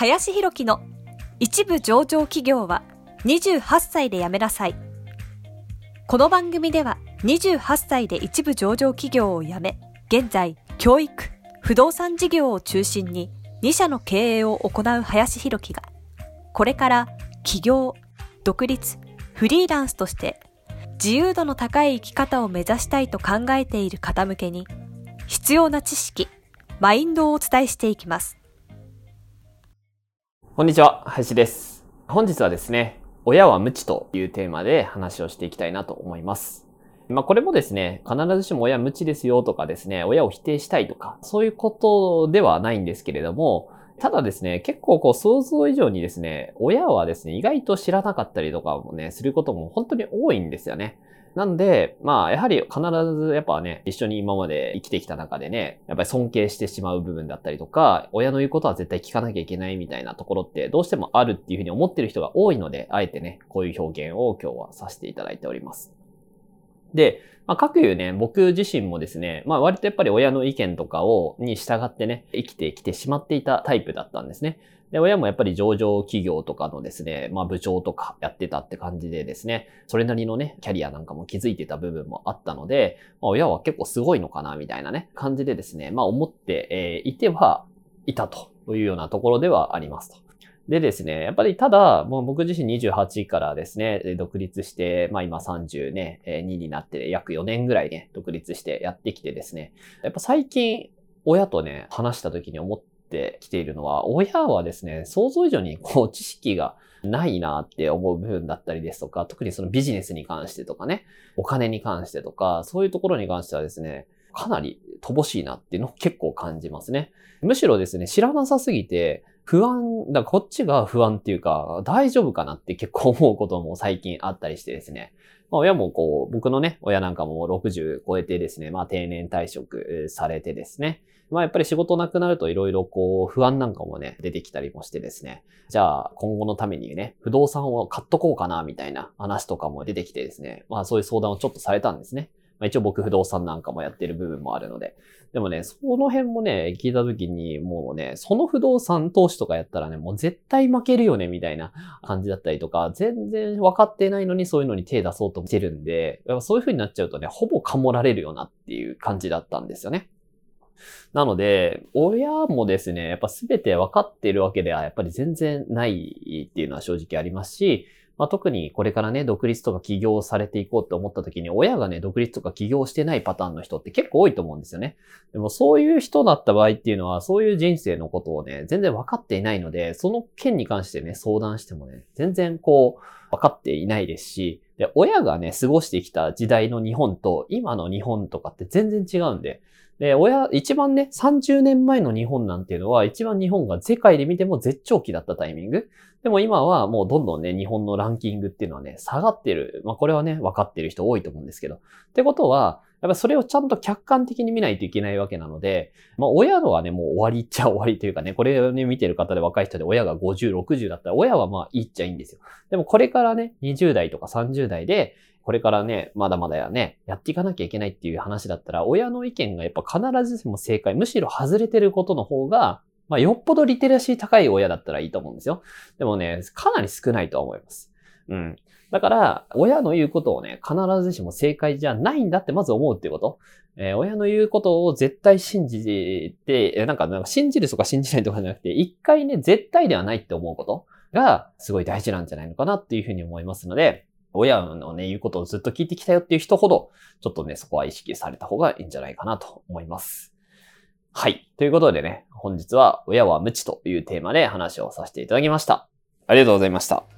林博樹の一部上場企業は28歳で辞めなさい。この番組では28歳で一部上場企業を辞め、現在教育、不動産事業を中心に2社の経営を行う林博樹が、これから起業、独立、フリーランスとして自由度の高い生き方を目指したいと考えている方向けに必要な知識、マインドをお伝えしていきます。こんにちは、林です。本日はですね、親は無知というテーマで話をしていきたいなと思います。まあこれもですね、必ずしも親無知ですよとかですね、親を否定したいとか、そういうことではないんですけれども、ただですね、結構こう想像以上にですね、親はですね、意外と知らなかったりとかもね、することも本当に多いんですよね。なんで、まあ、やはり必ずやっぱね、一緒に今まで生きてきた中でね、やっぱり尊敬してしまう部分だったりとか、親の言うことは絶対聞かなきゃいけないみたいなところってどうしてもあるっていうふうに思ってる人が多いので、あえてね、こういう表現を今日はさせていただいております。で、まあ、各言うね、僕自身もですね、まあ割とやっぱり親の意見とかを、に従ってね、生きてきてしまっていたタイプだったんですね。で、親もやっぱり上場企業とかのですね、まあ部長とかやってたって感じでですね、それなりのね、キャリアなんかも築いてた部分もあったので、まあ親は結構すごいのかな、みたいなね、感じでですね、まあ思って、えー、いてはいたというようなところではありますと。でですね、やっぱりただ、もう僕自身28からですね、独立して、まあ今30ね、になって約4年ぐらいね、独立してやってきてですね、やっぱ最近、親とね、話した時に思ってきているのは、親はですね、想像以上にこう知識がないなって思う部分だったりですとか、特にそのビジネスに関してとかね、お金に関してとか、そういうところに関してはですね、かなり乏しいなっていうのを結構感じますね。むしろですね、知らなさすぎて、不安、だこっちが不安っていうか、大丈夫かなって結構思うことも最近あったりしてですね。まあ、親もこう、僕のね、親なんかも60超えてですね、まあ定年退職されてですね。まあやっぱり仕事なくなると色々こう不安なんかもね、出てきたりもしてですね。じゃあ今後のためにね、不動産を買っとこうかなみたいな話とかも出てきてですね。まあそういう相談をちょっとされたんですね。まあ、一応僕不動産なんかもやってる部分もあるので。でもね、その辺もね、聞いた時に、もうね、その不動産投資とかやったらね、もう絶対負けるよね、みたいな感じだったりとか、全然分かってないのにそういうのに手出そうとしてるんで、そういう風になっちゃうとね、ほぼかもられるよなっていう感じだったんですよね。なので、親もですね、やっぱ全て分かっているわけではやっぱり全然ないっていうのは正直ありますし、まあ、特にこれからね、独立とか起業されていこうって思った時に、親がね、独立とか起業してないパターンの人って結構多いと思うんですよね。でもそういう人だった場合っていうのは、そういう人生のことをね、全然分かっていないので、その件に関してね、相談してもね、全然こう、分かっていないですし、で、親がね、過ごしてきた時代の日本と、今の日本とかって全然違うんで、で、親、一番ね、30年前の日本なんていうのは、一番日本が世界で見ても絶頂期だったタイミング。でも今はもうどんどんね、日本のランキングっていうのはね、下がってる。まあこれはね、分かってる人多いと思うんですけど。ってことは、やっぱそれをちゃんと客観的に見ないといけないわけなので、まあ親のはね、もう終わりっちゃ終わりというかね、これをね、見てる方で若い人で親が50、60だったら、親はまあいっちゃいいんですよ。でもこれからね、20代とか30代で、これからね、まだまだやね、やっていかなきゃいけないっていう話だったら、親の意見がやっぱ必ずしも正解、むしろ外れてることの方が、まあ、よっぽどリテラシー高い親だったらいいと思うんですよ。でもね、かなり少ないとは思います。うん。だから、親の言うことをね、必ずしも正解じゃないんだってまず思うっていうこと。えー、親の言うことを絶対信じて、なんか、なんか信じるとか信じないとかじゃなくて、一回ね、絶対ではないって思うことが、すごい大事なんじゃないのかなっていうふうに思いますので、親のね、言うことをずっと聞いてきたよっていう人ほど、ちょっとね、そこは意識された方がいいんじゃないかなと思います。はい。ということでね、本日は親は無知というテーマで話をさせていただきました。ありがとうございました。